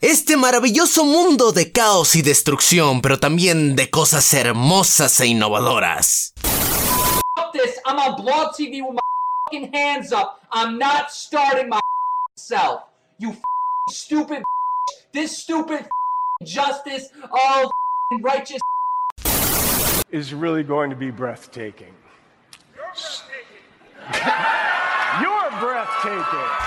Este maravilloso mundo de caos y destrucción, pero también de cosas hermosas e innovadoras. this. I'm on Blog TV with my fucking hands up. I'm not starting my self. You fucking stupid. This stupid justice, all righteous. is really going to be breathtaking. You're breathtaking. You're breathtaking.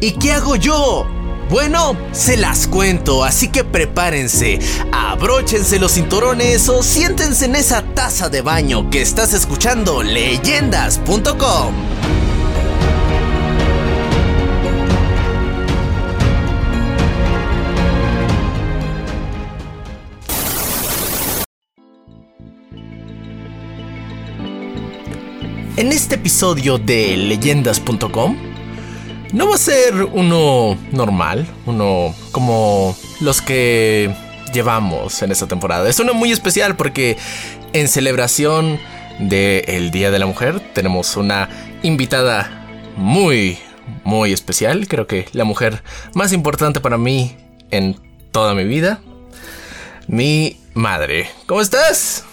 ¿Y qué hago yo? Bueno, se las cuento, así que prepárense, abróchense los cinturones o siéntense en esa taza de baño que estás escuchando leyendas.com. En este episodio de leyendas.com no va a ser uno normal, uno como los que llevamos en esta temporada. Es uno muy especial porque en celebración del Día de la Mujer tenemos una invitada muy, muy especial. Creo que la mujer más importante para mí en toda mi vida. Mi madre. ¿Cómo estás?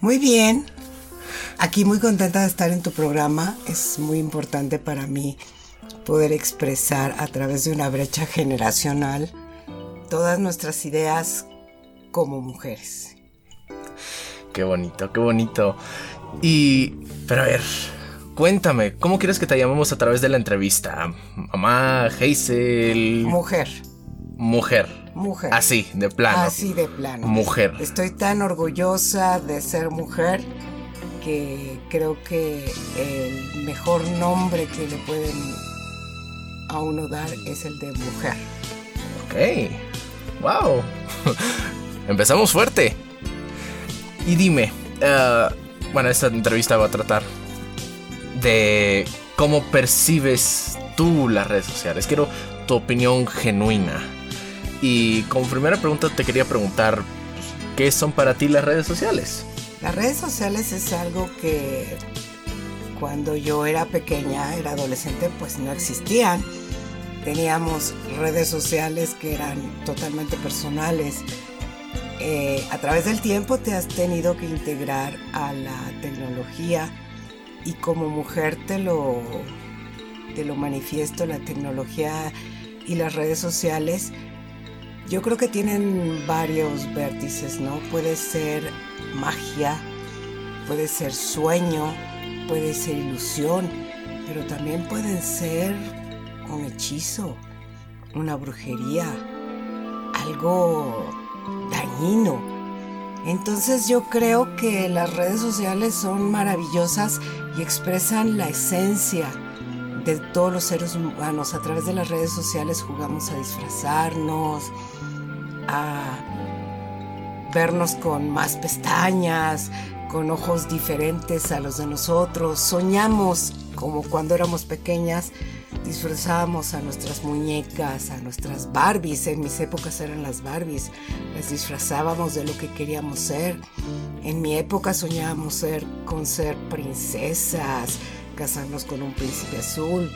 Muy bien. Aquí muy contenta de estar en tu programa. Es muy importante para mí poder expresar a través de una brecha generacional todas nuestras ideas como mujeres. Qué bonito, qué bonito. Y, pero a ver, cuéntame, ¿cómo quieres que te llamemos a través de la entrevista? Mamá, Hazel. Mujer, Mujer. mujer. Así, de plano. Así de plano. Mujer. Estoy tan orgullosa de ser mujer que creo que el mejor nombre que le pueden a uno dar es el de mujer. Ok. Wow. Empezamos fuerte. Y dime, eh, bueno, esta entrevista va a tratar de cómo percibes tú las redes sociales. Quiero tu opinión genuina. Y como primera pregunta te quería preguntar, pues, ¿qué son para ti las redes sociales? Las redes sociales es algo que cuando yo era pequeña, era adolescente, pues no existían. Teníamos redes sociales que eran totalmente personales. Eh, a través del tiempo te has tenido que integrar a la tecnología y como mujer te lo, te lo manifiesto, la tecnología y las redes sociales yo creo que tienen varios vértices, ¿no? Puede ser magia, puede ser sueño, puede ser ilusión, pero también pueden ser un hechizo, una brujería, algo dañino. Entonces yo creo que las redes sociales son maravillosas y expresan la esencia de todos los seres humanos. A través de las redes sociales jugamos a disfrazarnos, a vernos con más pestañas, con ojos diferentes a los de nosotros. Soñamos como cuando éramos pequeñas, disfrazábamos a nuestras muñecas, a nuestras Barbies. En mis épocas eran las Barbies. Las disfrazábamos de lo que queríamos ser. En mi época soñábamos ser con ser princesas, casarnos con un príncipe azul.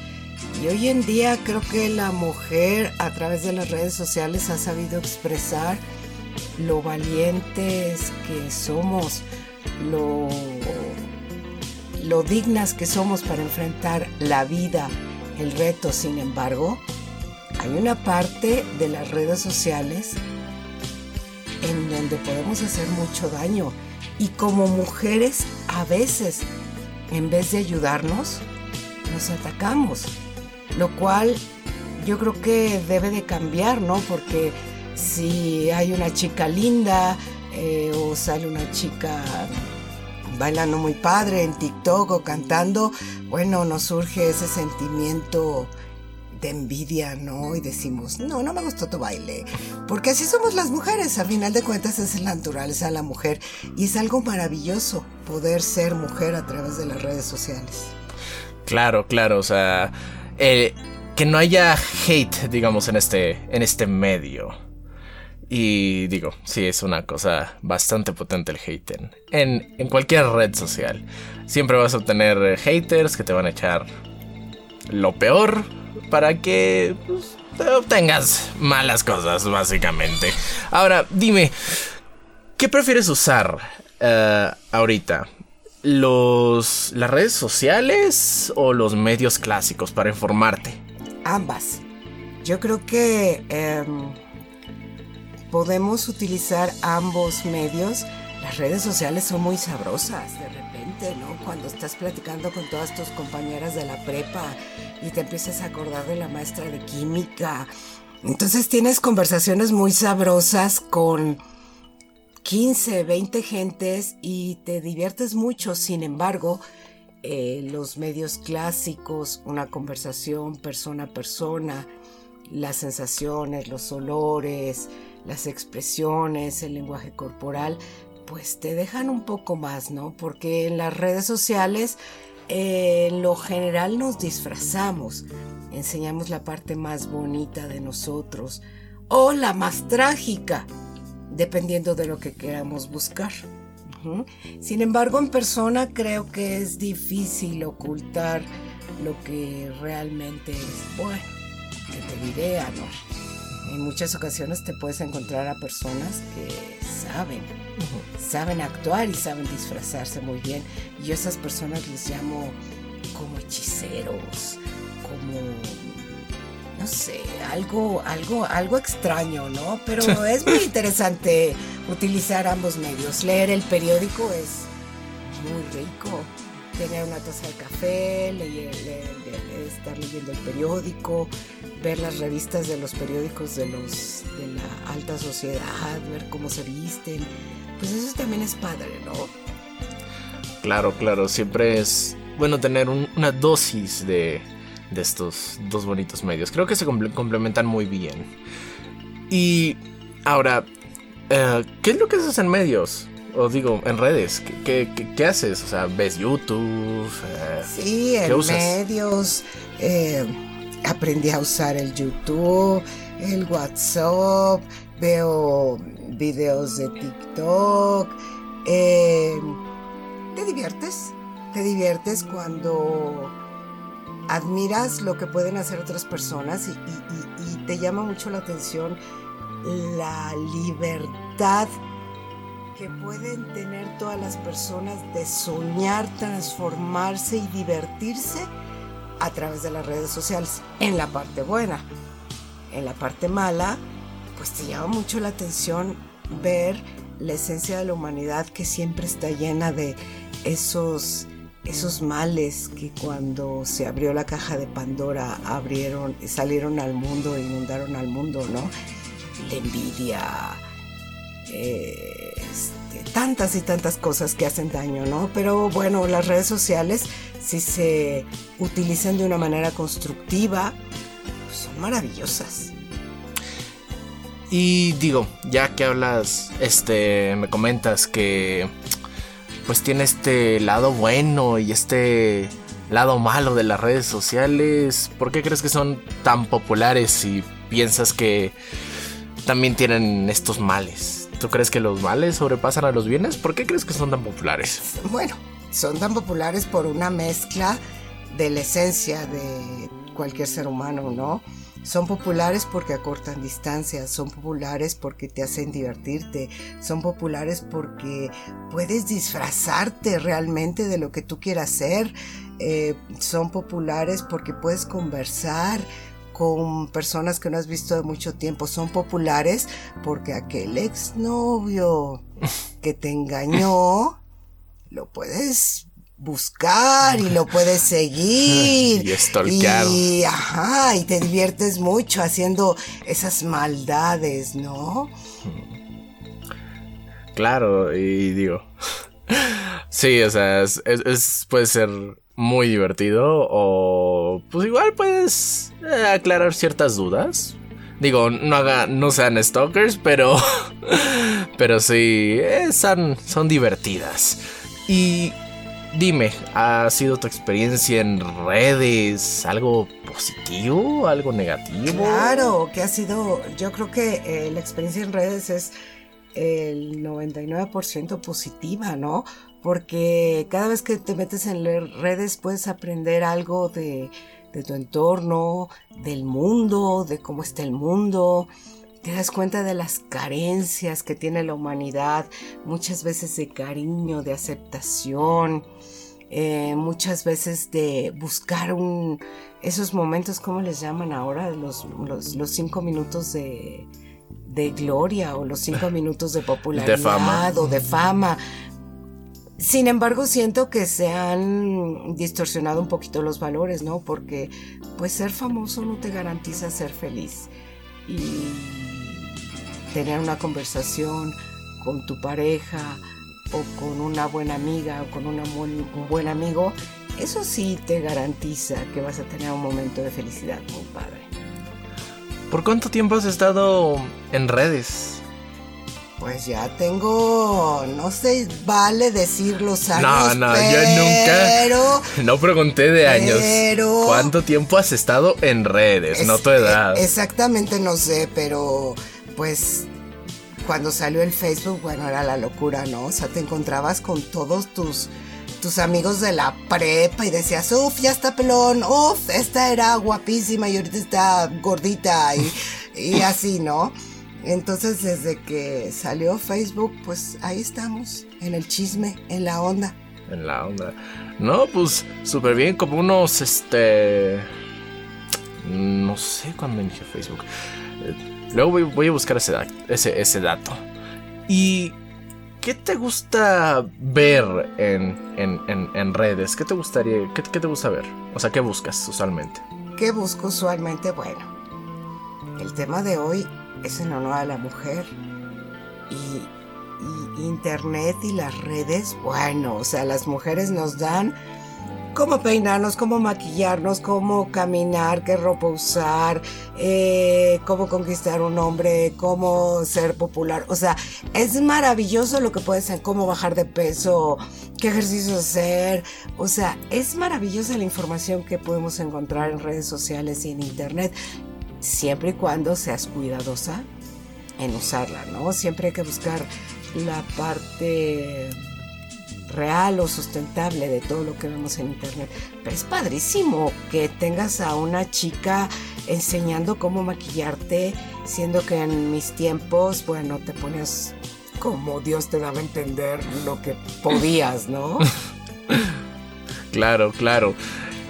Y hoy en día creo que la mujer a través de las redes sociales ha sabido expresar lo valientes que somos, lo, lo dignas que somos para enfrentar la vida, el reto. Sin embargo, hay una parte de las redes sociales en donde podemos hacer mucho daño. Y como mujeres, a veces, en vez de ayudarnos, nos atacamos. lo cual yo creo que debe de cambiar, ¿no? Porque si hay una chica linda eh, o sale una chica bailando muy padre en TikTok o cantando, bueno, nos surge ese sentimiento envidia, ¿no? Y decimos, no, no me gustó tu baile. Porque así somos las mujeres, al final de cuentas es la naturaleza de la mujer. Y es algo maravilloso poder ser mujer a través de las redes sociales. Claro, claro, o sea, eh, que no haya hate, digamos, en este, en este medio. Y digo, sí, es una cosa bastante potente el hate en, en, cualquier red social. Siempre vas a obtener haters que te van a echar lo peor para que pues, obtengas malas cosas, básicamente. Ahora, dime, ¿qué prefieres usar eh, ahorita? ¿Los, ¿Las redes sociales o los medios clásicos para informarte? Ambas. Yo creo que em, podemos utilizar ambos medios. Las redes sociales son muy sabrosas de repente, ¿no? Cuando estás platicando con todas tus compañeras de la prepa y te empiezas a acordar de la maestra de química. Entonces tienes conversaciones muy sabrosas con 15, 20 gentes y te diviertes mucho. Sin embargo, eh, los medios clásicos, una conversación persona a persona, las sensaciones, los olores, las expresiones, el lenguaje corporal, pues te dejan un poco más, ¿no? Porque en las redes sociales en lo general nos disfrazamos, enseñamos la parte más bonita de nosotros o la más trágica, dependiendo de lo que queramos buscar. Sin embargo, en persona creo que es difícil ocultar lo que realmente es bueno, que te diré, amor. En muchas ocasiones te puedes encontrar a personas que saben, saben actuar y saben disfrazarse muy bien. Y esas personas les llamo como hechiceros, como no sé, algo, algo, algo extraño, ¿no? Pero es muy interesante utilizar ambos medios. Leer el periódico es muy rico. Tener una taza de café, leer, estar leyendo el periódico, ver las revistas de los periódicos de los de la alta sociedad, ver cómo se visten, pues eso también es padre, ¿no? Claro, claro, siempre es bueno tener una dosis de, de estos dos bonitos medios. Creo que se complementan muy bien. Y ahora, eh, ¿qué es lo que haces en medios? O digo, en redes, ¿qué, qué, haces? O sea, ¿ves YouTube? Eh, sí, en medios. Eh, aprendí a usar el YouTube, el WhatsApp, veo videos de TikTok. Eh, te diviertes, te diviertes cuando admiras lo que pueden hacer otras personas y, y te llama mucho la atención la libertad que pueden tener todas las personas de soñar, transformarse y divertirse a través de las redes sociales, en la parte buena. En la parte mala, pues te llama mucho la atención ver la esencia de la humanidad que siempre está llena de esos esos males que cuando se abrió la caja de Pandora abrieron, salieron al mundo, inundaron al mundo, ¿no? La envidia, este, tantas y tantas cosas que hacen daño, ¿no? Pero bueno, las redes sociales si se utilizan de una manera constructiva, pues son maravillosas. Y digo, ya que hablas, este, me comentas que pues tiene este lado bueno y este lado malo de las redes sociales. ¿Por qué crees que son tan populares y piensas que también tienen estos males? ¿Tú crees que los males sobrepasan a los bienes? ¿Por qué crees que son tan populares? Bueno, son tan populares por una mezcla de la esencia de cualquier ser humano, ¿no? Son populares porque acortan distancias, son populares porque te hacen divertirte, son populares porque puedes disfrazarte realmente de lo que tú quieras hacer, eh, son populares porque puedes conversar con personas que no has visto de mucho tiempo, son populares porque aquel exnovio que te engañó lo puedes buscar y lo puedes seguir. y stalkear. Y, ajá, y te diviertes mucho haciendo esas maldades, ¿no? Claro, y digo. sí, o sea, es, es, puede ser muy divertido o pues igual puedes eh, aclarar ciertas dudas. Digo, no haga, no sean stalkers, pero pero sí eh, son, son divertidas. Y dime, ¿ha sido tu experiencia en redes algo positivo, algo negativo? Claro, que ha sido, yo creo que eh, la experiencia en redes es el 99% positiva, ¿no? Porque cada vez que te metes en redes puedes aprender algo de, tu entorno, del mundo, de cómo está el mundo. Te das cuenta de las carencias que tiene la humanidad, muchas veces de cariño, de aceptación, eh, muchas veces de buscar un, esos momentos, ¿cómo les llaman ahora? los, los cinco minutos de, de gloria o los cinco minutos de popularidad o de fama. Sin embargo, siento que se han distorsionado un poquito los valores, ¿no? Porque pues ser famoso no te garantiza ser feliz. Y tener una conversación con tu pareja o con una buena amiga o con un buen amigo, eso sí te garantiza que vas a tener un momento de felicidad muy padre. ¿Por cuánto tiempo has estado en redes? Pues ya tengo, no sé, vale decir los años. No, no, yo nunca. No pregunté de años. Pero, ¿Cuánto tiempo has estado en redes? no tu edad. Exactamente no sé, pero pues cuando salió el Facebook, bueno, era la locura, ¿no? O sea, te encontrabas con todos tus tus amigos de la prepa y decías, uff, ya está pelón, uff, esta era guapísima y ahorita está gordita y, así, ¿no? Entonces desde que salió Facebook, pues ahí estamos, en el chisme, en la onda. En la onda. No, pues súper bien, como unos, este... No sé cuándo inició Facebook. Luego voy, a buscar ese, ese, dato. Y ¿Qué te gusta ver en, redes? ¿Qué te gustaría, qué, te gusta ver? O sea, ¿qué buscas usualmente? ¿Qué busco usualmente? Bueno, el tema de hoy es en honor a la mujer y, y internet y las redes, bueno, o sea, las mujeres nos dan cómo peinarnos, cómo maquillarnos, cómo caminar, qué ropa usar, eh, cómo conquistar un hombre, cómo ser popular. O sea, es maravilloso lo que puedes hacer, cómo bajar de peso, qué ejercicio hacer. O sea, es maravillosa la información que podemos encontrar en redes sociales y en internet, siempre y cuando seas cuidadosa en usarla, ¿no? Siempre hay que buscar la parte real o sustentable de todo lo que vemos en internet. Pero es padrísimo que tengas a una chica enseñando cómo maquillarte, siendo que en mis tiempos, bueno, te ponías como Dios te daba a entender lo que podías, ¿no? claro, claro.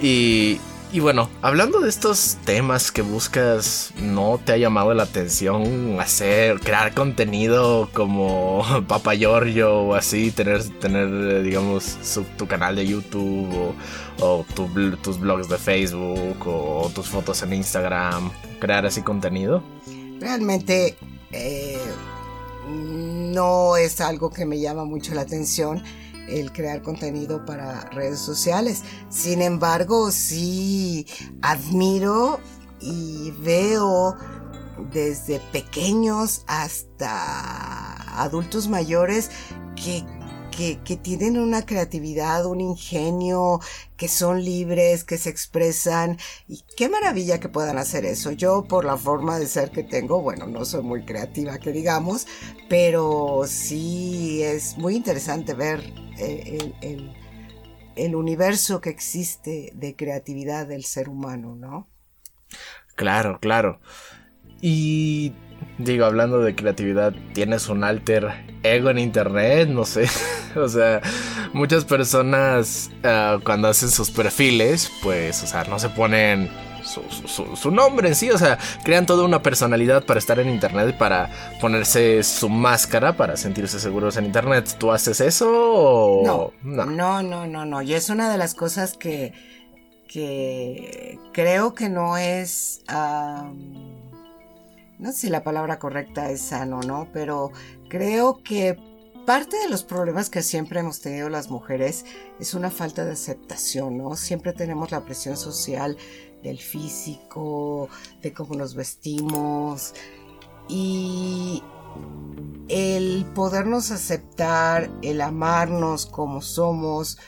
Y, y bueno, hablando de estos temas que buscas, ¿no te ha llamado la atención hacer, crear contenido como Papa Giorgio o así, tener, tener digamos, tu canal de YouTube o, tus blogs de Facebook o tus fotos en Instagram, crear así contenido? Realmente eh, no es algo que me llama mucho la atención el crear contenido para redes sociales. Sin embargo, sí admiro y veo desde pequeños hasta adultos mayores que que, tienen una creatividad, un ingenio, que son libres, que se expresan. Y qué maravilla que puedan hacer eso. Yo, por la forma de ser que tengo, bueno, no soy muy creativa, que digamos, pero sí es muy interesante ver el, el universo que existe de creatividad del ser humano, ¿no? Claro, claro. Y digo, hablando de creatividad, tienes un alter ego en internet, no sé. o sea, muchas personas ah, cuando hacen sus perfiles, pues, o sea, no se ponen su, nombre en sí. O sea, crean toda una personalidad para estar en internet para ponerse su máscara para sentirse seguros en internet. ¿Tú haces eso o no? No, no, no, no. Y es una de las cosas que, que creo que no es... no sé si la palabra correcta es sano, ¿no? Pero creo que parte de los problemas que siempre hemos tenido las mujeres es una falta de aceptación, ¿no? Siempre tenemos la presión social del físico, de cómo nos vestimos y el podernos aceptar, el amarnos como somos,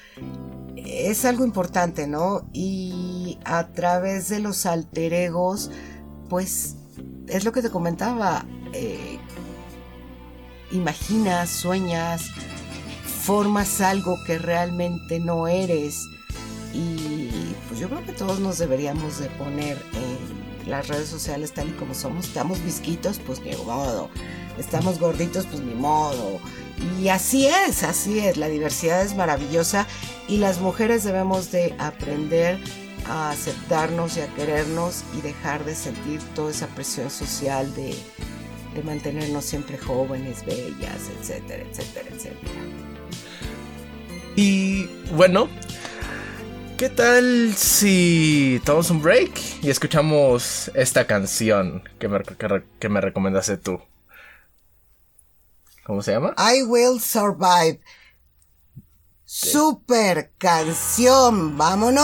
es algo importante, ¿no? Y a través de los alter egos, pues es lo que te comentaba, eh, imaginas, sueñas, formas algo que realmente no eres. Y pues yo creo que todos nos deberíamos de poner en las redes sociales tal y como somos. Estamos visquitos, pues ni modo. Estamos gorditos, pues ni modo. Y así es, así es. La diversidad es maravillosa y las mujeres debemos de aprender a aceptarnos y a querernos y dejar de sentir toda esa presión social de, de mantenernos siempre jóvenes, bellas, etcétera, etcétera, etcétera. Y bueno, ¿qué tal si tomamos un break y escuchamos esta canción que me, que, me recomendaste tú? ¿Cómo se llama? I Will Survive. Super canción, vámonos.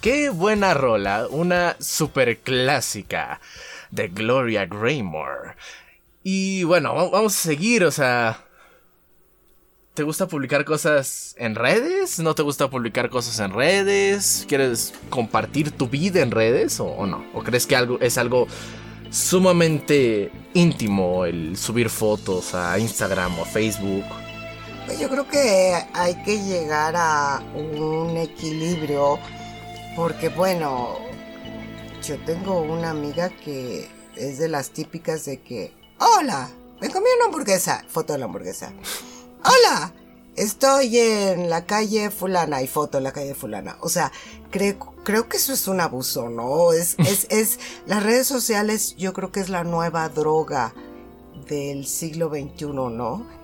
Qué buena rola, una super clásica de Gloria Graymore. Y bueno, va- vamos a seguir, o sea... ¿Te gusta publicar cosas en redes? ¿No te gusta publicar cosas en redes? ¿Quieres compartir tu vida en redes o, o no? ¿O crees que algo, es algo sumamente íntimo el subir fotos a Instagram o Facebook? Pues yo creo que hay que llegar a un equilibrio porque bueno, yo tengo una amiga que es de las típicas de que, hola, me comí una hamburguesa, foto de la hamburguesa. Hola, estoy en la calle fulana y foto en la calle fulana. O sea, creo, creo que eso es un abuso, ¿no? Es, es, es, las redes sociales yo creo que es la nueva droga del siglo XXI, ¿no?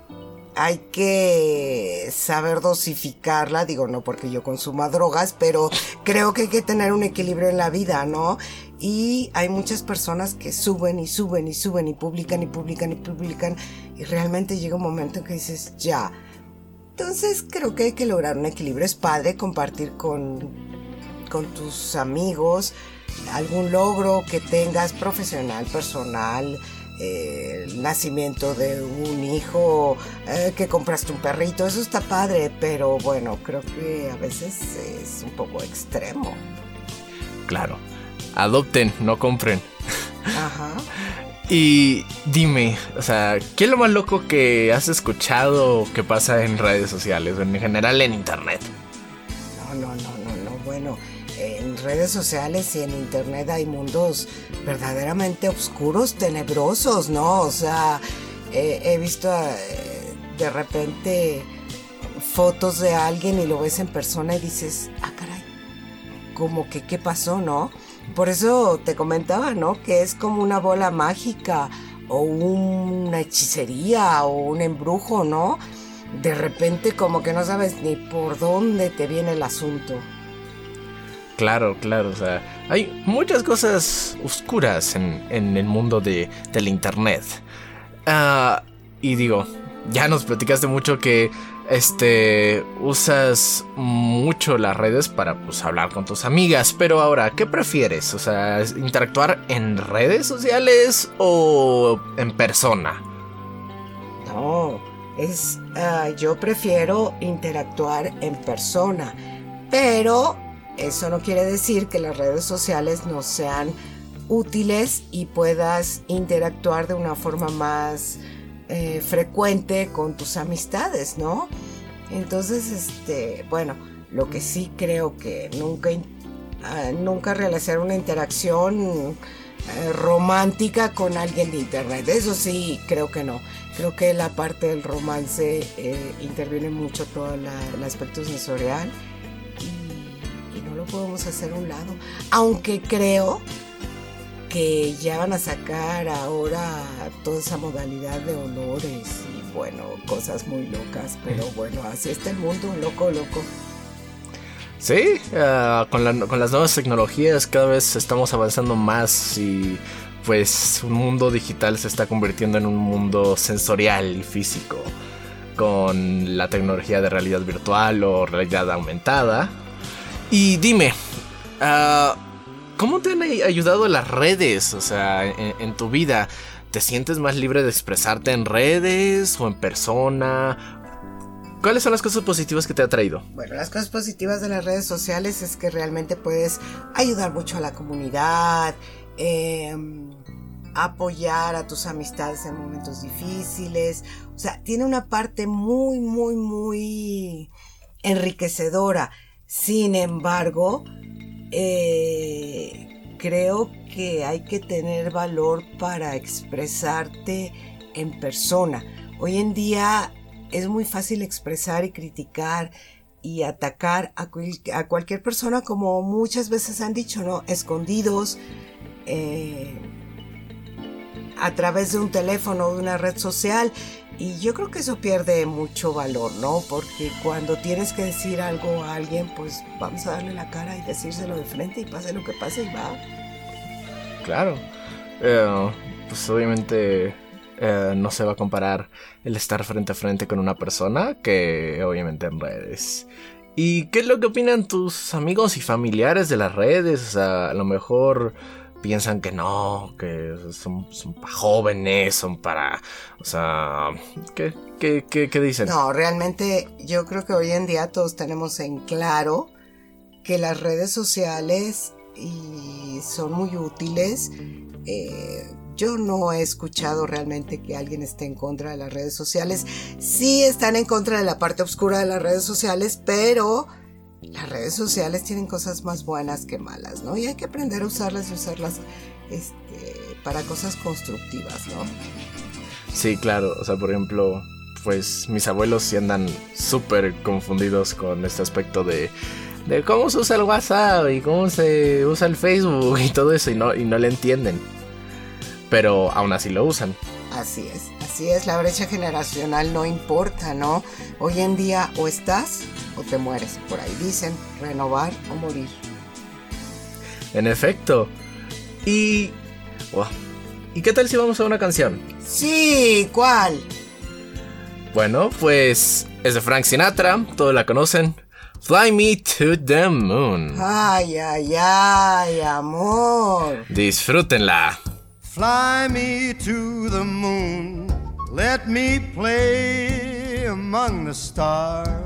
Hay que saber dosificarla, digo no porque yo consuma drogas, pero creo que hay que tener un equilibrio en la vida, ¿no? Y hay muchas personas que suben y suben y suben y publican y publican y publican y realmente llega un momento en que dices, ya. Entonces creo que hay que lograr un equilibrio. Es padre compartir con, con tus amigos algún logro que tengas profesional, personal, eh, el nacimiento de un hijo, eh, que compraste un perrito, eso está padre, pero bueno, creo que a veces es un poco extremo. Claro. Adopten, no compren. Ajá. Y dime, o sea, ¿qué es lo más loco que has escuchado que pasa en redes sociales o en general en internet? No, no, no, no, no. Bueno, en redes sociales y en internet hay mundos verdaderamente oscuros, tenebrosos, ¿no? O sea, he visto eh, de repente fotos de alguien y lo ves en persona y dices, ah, caray, como que qué pasó, ¿no? Por eso te comentaba, ¿no? Que es como una bola mágica o una hechicería o un embrujo, ¿no? De repente como que no sabes ni por dónde te viene el asunto. Claro, claro, o sea, hay muchas cosas oscuras en, en el mundo de, del internet. Ah, y digo, ya nos platicaste mucho que este usas mucho las redes para pues hablar con tus amigas, pero ahora, ¿qué prefieres? O sea, interactuar en redes sociales o en persona? No, es ah, yo prefiero interactuar en persona, pero eso no quiere decir que las redes sociales no sean útiles y puedas interactuar de una forma más eh, frecuente con tus amistades, ¿no? Entonces, este, bueno, lo que sí creo que nunca, ah, nunca realizar una interacción eh, romántica con alguien de internet. Eso sí, creo que no. Creo que la parte del romance eh, interviene mucho todo el aspecto sensorial podemos hacer un lado. Aunque creo que ya van a sacar ahora toda esa modalidad de olores y bueno, cosas muy locas, pero bueno, así está el mundo, loco, loco. Sí, ah, con, la- con las nuevas tecnologías cada vez estamos avanzando más y pues un mundo digital se está convirtiendo en un mundo sensorial y físico con la tecnología de realidad virtual o realidad aumentada. Y dime, ah, ¿cómo te han ay- ayudado las redes? O sea, en, tu vida, ¿te sientes más libre de expresarte en redes o en persona? ¿Cuáles son las cosas positivas que te ha traído? Bueno, las cosas positivas de las redes sociales es que realmente puedes ayudar mucho a la comunidad, eh, apoyar a tus amistades en momentos difíciles. O sea, tiene una parte muy, muy, muy enriquecedora. Sin embargo, eh, creo que hay que tener valor para expresarte en persona. Hoy en día es muy fácil expresar y criticar y atacar a, cual- a cualquier persona como muchas veces han dicho, ¿no? Escondidos eh, a través de un teléfono o de una red social. Y yo creo que eso pierde mucho valor, ¿no? Porque cuando tienes que decir algo a alguien, pues vamos a darle la cara y decírselo de frente y pase lo que pase y va. Claro. Eh, pues obviamente eh, no se va a comparar el estar frente a frente con una persona que obviamente en redes. ¿Y qué es lo que opinan tus amigos y familiares de las redes? O sea, a lo mejor piensan que no, que son, para jóvenes, son para... O sea, ¿qué, qué, qué, qué dicen? No, realmente yo creo que hoy en día todos tenemos en claro que las redes sociales y son muy útiles. Eh, yo no he escuchado realmente que alguien esté en contra de las redes sociales. Sí están en contra de la parte oscura de las redes sociales, pero las redes sociales tienen cosas más buenas que malas, ¿no? Y hay que aprender a usarlas y usarlas este, para cosas constructivas, ¿no? Sí, claro. O sea, por ejemplo, pues mis abuelos sí andan súper confundidos con este aspecto de, de cómo se usa el WhatsApp y cómo se usa el Facebook y todo eso y no, y no le entienden. Pero aún así lo usan. Así es, así es, la brecha generacional no importa, ¿no? Hoy en día o estás o te mueres, por ahí dicen, renovar o morir. En efecto. Y... wow. ¿Y qué tal si vamos a una canción? Sí, ¿cuál? Bueno, pues es de Frank Sinatra, todos la conocen. Fly me to the moon. Ay, ay, ay, amor. Disfrútenla. Fly me to the moon, let me play among the stars,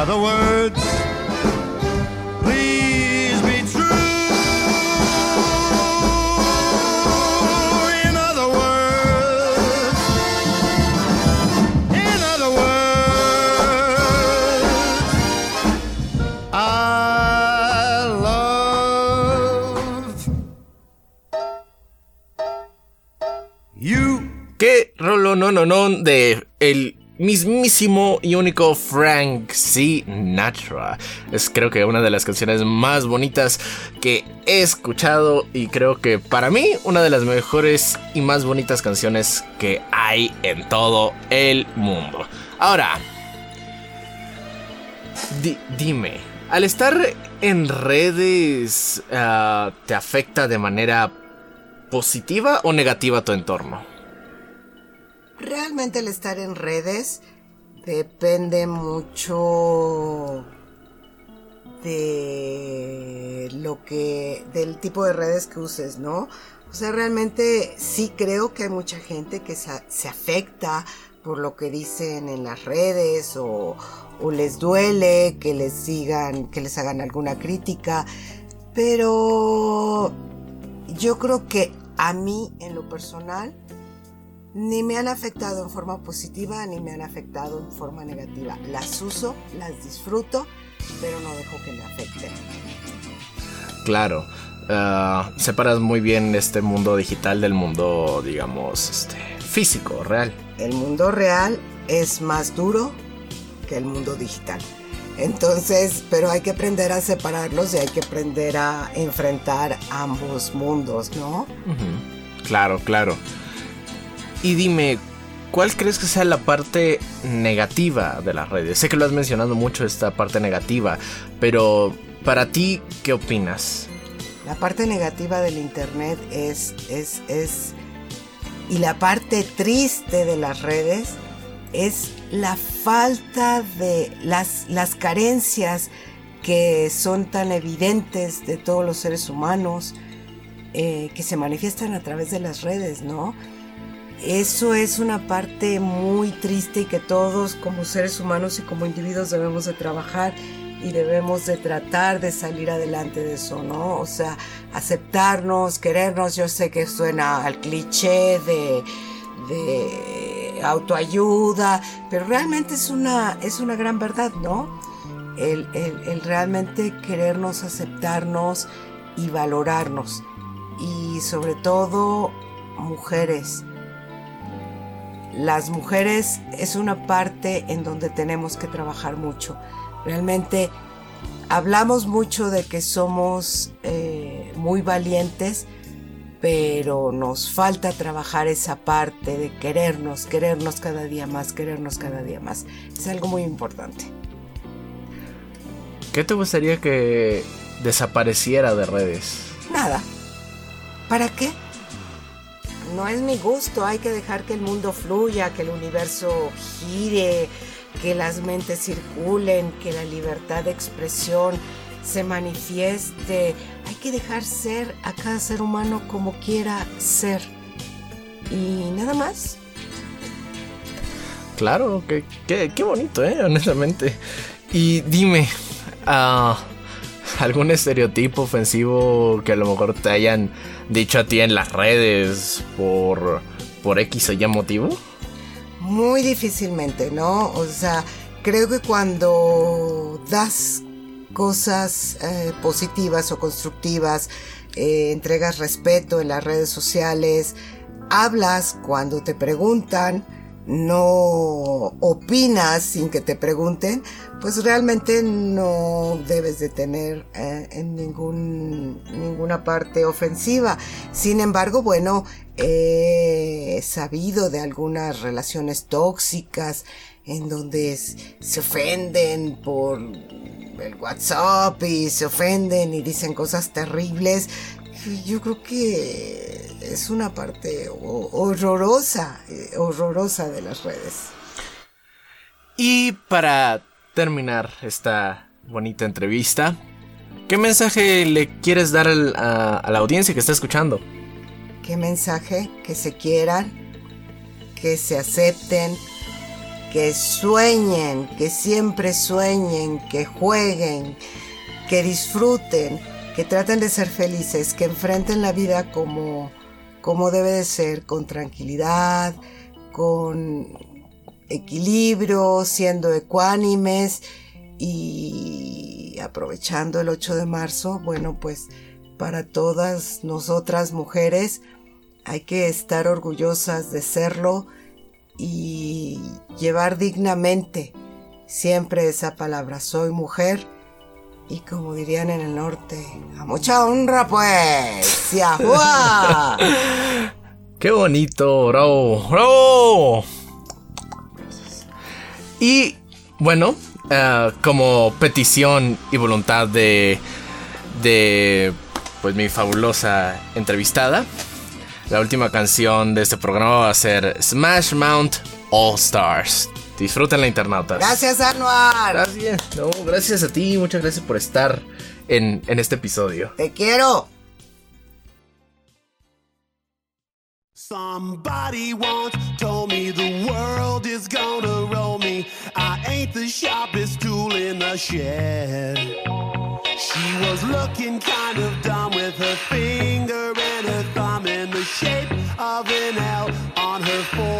Other words, please be true. In other words, in other words, I love you. ¿Qué rolo no no no de el mismísimo y único Frank Sinatra? Es creo que una de las canciones más bonitas que he escuchado y creo que para mí una de las mejores y más bonitas canciones que hay en todo el mundo. Ahora, di- dime, al estar en redes, ah, ¿te afecta de manera positiva o negativa tu entorno? Realmente el estar en redes depende mucho de lo que, del tipo de redes que uses, ¿no? O sea, realmente sí creo que hay mucha gente que se, se afecta por lo que dicen en las redes o, o les duele que les sigan, que les hagan alguna crítica, pero yo creo que a mí en lo personal ni me han afectado en forma positiva ni me han afectado en forma negativa. Las uso, las disfruto, pero no dejo que me afecten. Claro. ah, separas muy bien este mundo digital del mundo, digamos, este, físico, real. El mundo real es más duro que el mundo digital. Entonces, pero hay que aprender a separarlos y hay que aprender a enfrentar ambos mundos, ¿no? Claro, claro. Y dime, ¿cuál crees que sea la parte negativa de las redes? Sé que lo has mencionado mucho esta parte negativa, pero para ti, ¿qué opinas? La parte negativa del internet es, es, es, y la parte triste de las redes es la falta de las, las carencias que son tan evidentes de todos los seres humanos, eh, que se manifiestan a través de las redes, ¿no? Eso es una parte muy triste y que todos como seres humanos y como individuos debemos de trabajar y debemos de tratar de salir adelante de eso, ¿no? O sea, aceptarnos, querernos. Yo sé que suena al cliché de, autoayuda, pero realmente es una, es una gran verdad, ¿no? El realmente querernos, aceptarnos y valorarnos. Y sobre todo, mujeres. Las mujeres es una parte en donde tenemos que trabajar mucho. Realmente hablamos mucho de que somos eh, muy valientes, pero nos falta trabajar esa parte de querernos, querernos cada día más, querernos cada día más. Es algo muy importante. ¿Qué te gustaría que desapareciera de redes? Nada. ¿Para qué? No es mi gusto, hay que dejar que el mundo fluya, que el universo gire, que las mentes circulen, que la libertad de expresión se manifieste. Hay que dejar ser a cada ser humano como quiera ser. Y nada más. Claro, qué, qué, bonito, ¿eh? Honestamente. Y dime, ah, ¿algún estereotipo ofensivo que a lo mejor te hayan dicho a ti en las redes por, por X o Y motivo? Muy difícilmente, ¿no? O sea, creo que cuando das cosas eh, positivas o constructivas, eh, entregas respeto en las redes sociales, hablas cuando te preguntan, no opinas sin que te pregunten, pues realmente no debes de tener eh, en ningún, ninguna parte ofensiva. Sin embargo, bueno, he sabido de algunas relaciones tóxicas en donde se ofenden por el WhatsApp y se ofenden y dicen cosas terribles. Yo creo que es una parte ho- horrorosa, eh, horrorosa de las redes. Y para terminar esta bonita entrevista, ¿qué mensaje le quieres dar al- a, a la audiencia que está escuchando? qué mensaje, que se quieran, que se acepten, que sueñen, que siempre sueñen, que jueguen, que disfruten, que traten de ser felices, que enfrenten la vida como, como debe de ser, con tranquilidad, con equilibrio, siendo ecuánimes y aprovechando el 8 de marzo, bueno, pues para todas nosotras mujeres hay que estar orgullosas de serlo y llevar dignamente siempre esa palabra, soy mujer. Y como dirían en el norte, a mucha honra pues. ¡Yahua! ¡Qué bonito, bravo! ¡Bravo! Y bueno, eh, como petición y voluntad de, de pues mi fabulosa entrevistada, la última canción de este programa va a ser Smash Mount All Stars. Disfruten la internautas. Gracias, Anuar. Gracias. No, gracias a ti. Muchas gracias por estar en, en este episodio. Te quiero. Somebody once told me the world is gonna roll me. I ain't the sharpest tool in the shed. She was looking kind of dumb with her finger and her thumb in the shape of an L on her forehead.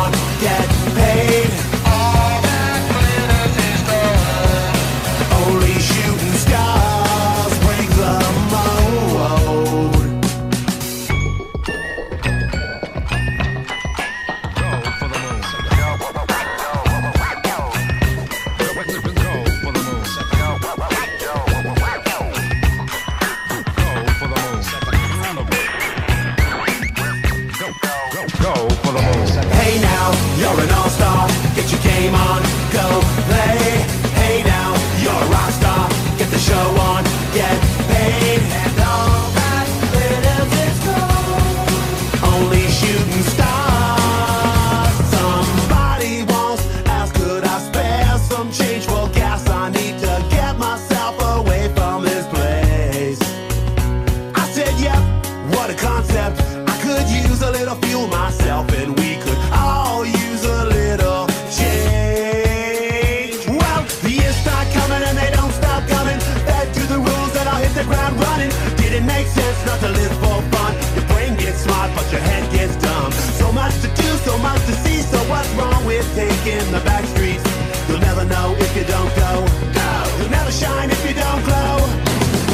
what. I could use a little fuel myself, and we could all use a little change. Well, the years start coming and they don't stop coming. Fed to the rules that I'll hit the ground running. Did it make sense not to live for fun? Your brain gets smart, but your head gets dumb. So much to do, so much to see. So what's wrong with taking the back streets? You'll never know if you don't go. Go. You'll never shine if you don't glow.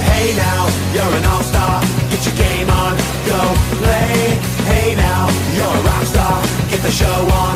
Hey now, you're an all-star. Go play. Hey now, you're a rock star. Get the show on,